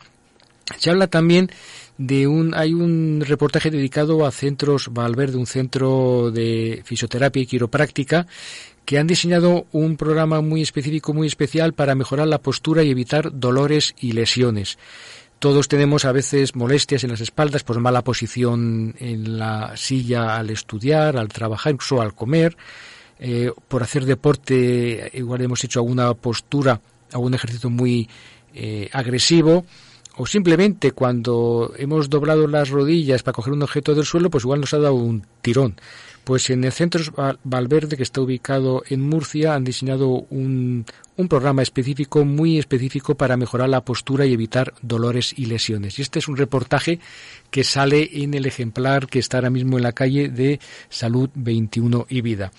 se habla también de un hay un reportaje dedicado a centros Valverde, un centro de fisioterapia y quiropráctica que han diseñado un programa muy específico, muy especial para mejorar la postura y evitar dolores y lesiones. Todos tenemos a veces molestias en las espaldas por mala posición en la silla al estudiar, al trabajar, incluso al comer. Eh, por hacer deporte, igual hemos hecho alguna postura, algún ejercicio muy eh, agresivo o simplemente cuando hemos doblado las rodillas para coger un objeto del suelo, pues igual nos ha dado un tirón. Pues en el Centro Valverde, que está ubicado en Murcia, han diseñado un, un programa específico, muy específico, para mejorar la postura y evitar dolores y lesiones. Y este es un reportaje que sale en el ejemplar que está ahora mismo en la calle de Salud 21 y Vida.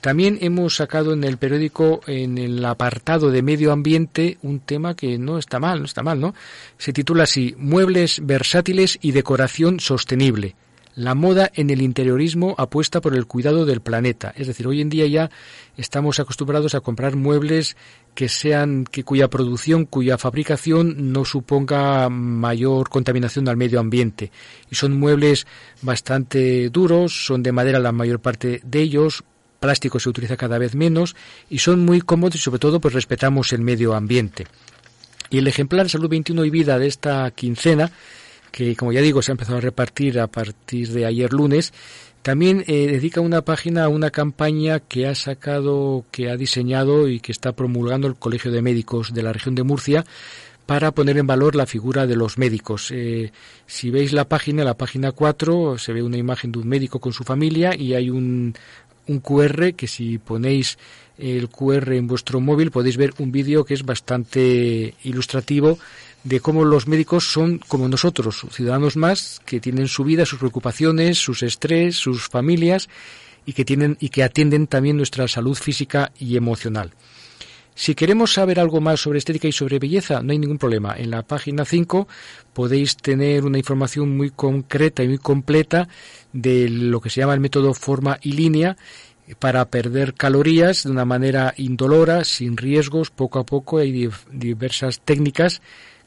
También hemos sacado en el periódico, en el apartado de medio ambiente, un tema que no está mal, no está mal, ¿no? Se titula así, Muebles versátiles y decoración sostenible la moda en el interiorismo apuesta por el cuidado del planeta. Es decir, hoy en día ya estamos acostumbrados a comprar muebles que sean, que cuya producción, cuya fabricación no suponga mayor contaminación al medio ambiente. Y son muebles bastante duros, son de madera la mayor parte de ellos, plástico se utiliza cada vez menos y son muy cómodos y sobre todo pues respetamos el medio ambiente. Y el ejemplar Salud 21 y Vida de esta quincena que como ya digo se ha empezado a repartir a partir de ayer lunes, también eh, dedica una página a una campaña que ha sacado, que ha diseñado y que está promulgando el Colegio de Médicos de la región de Murcia para poner en valor la figura de los médicos. Eh, si veis la página, la página 4, se ve una imagen de un médico con su familia y hay un, un QR que si ponéis el QR en vuestro móvil podéis ver un vídeo que es bastante ilustrativo de cómo los médicos son como nosotros, ciudadanos más, que tienen su vida, sus preocupaciones, sus estrés, sus familias y que tienen y que atienden también nuestra salud física y emocional. Si queremos saber algo más sobre estética y sobre belleza, no hay ningún problema. En la página 5 podéis tener una información muy concreta y muy completa de lo que se llama el método forma y línea para perder calorías de una manera indolora, sin riesgos, poco a poco. Hay diversas técnicas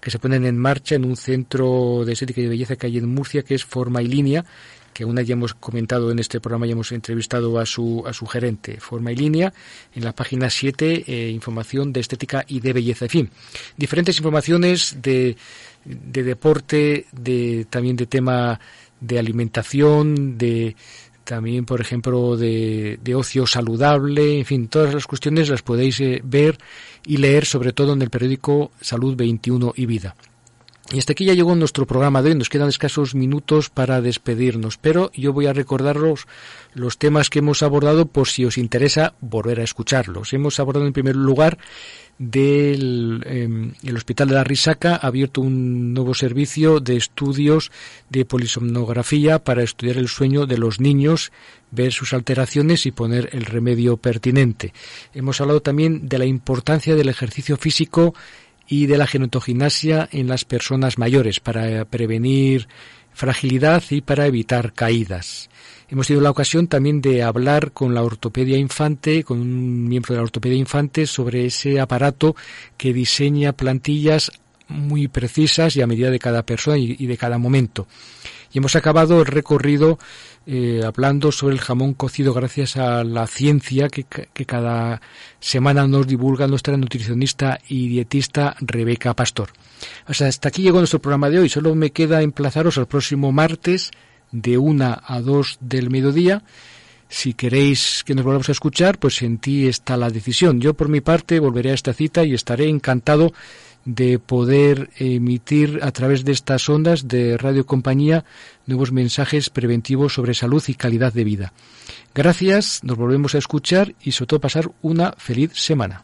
que se ponen en marcha en un centro de estética y belleza que hay en Murcia, que es Forma y Línea, que una ya hemos comentado en este programa, ya hemos entrevistado a su, a su gerente, Forma y Línea, en la página 7, eh, información de estética y de belleza. En fin, diferentes informaciones de, de deporte, de, también de tema de alimentación, de también, por ejemplo, de, de, ocio saludable, en fin, todas las cuestiones las podéis eh, ver y leer, sobre todo en el periódico Salud 21 y Vida. Y hasta aquí ya llegó nuestro programa de hoy. Nos quedan escasos minutos para despedirnos, pero yo voy a recordaros los temas que hemos abordado por si os interesa volver a escucharlos. Hemos abordado en primer lugar del em, el Hospital de la Risaca ha abierto un nuevo servicio de estudios de polisomnografía para estudiar el sueño de los niños, ver sus alteraciones y poner el remedio pertinente. Hemos hablado también de la importancia del ejercicio físico y de la genotoginasia en las personas mayores para prevenir fragilidad y para evitar caídas. Hemos tenido la ocasión también de hablar con la ortopedia infante, con un miembro de la ortopedia infante, sobre ese aparato que diseña plantillas muy precisas y a medida de cada persona y de cada momento. Y hemos acabado el recorrido eh, hablando sobre el jamón cocido gracias a la ciencia que, que, cada semana nos divulga nuestra nutricionista y dietista Rebeca Pastor. hasta aquí llegó nuestro programa de hoy. Solo me queda emplazaros al próximo martes de una a dos del mediodía. Si queréis que nos volvamos a escuchar, pues en ti está la decisión. Yo por mi parte volveré a esta cita y estaré encantado de poder emitir a través de estas ondas de Radio Compañía nuevos mensajes preventivos sobre salud y calidad de vida. Gracias, nos volvemos a escuchar y sobre todo pasar una feliz semana.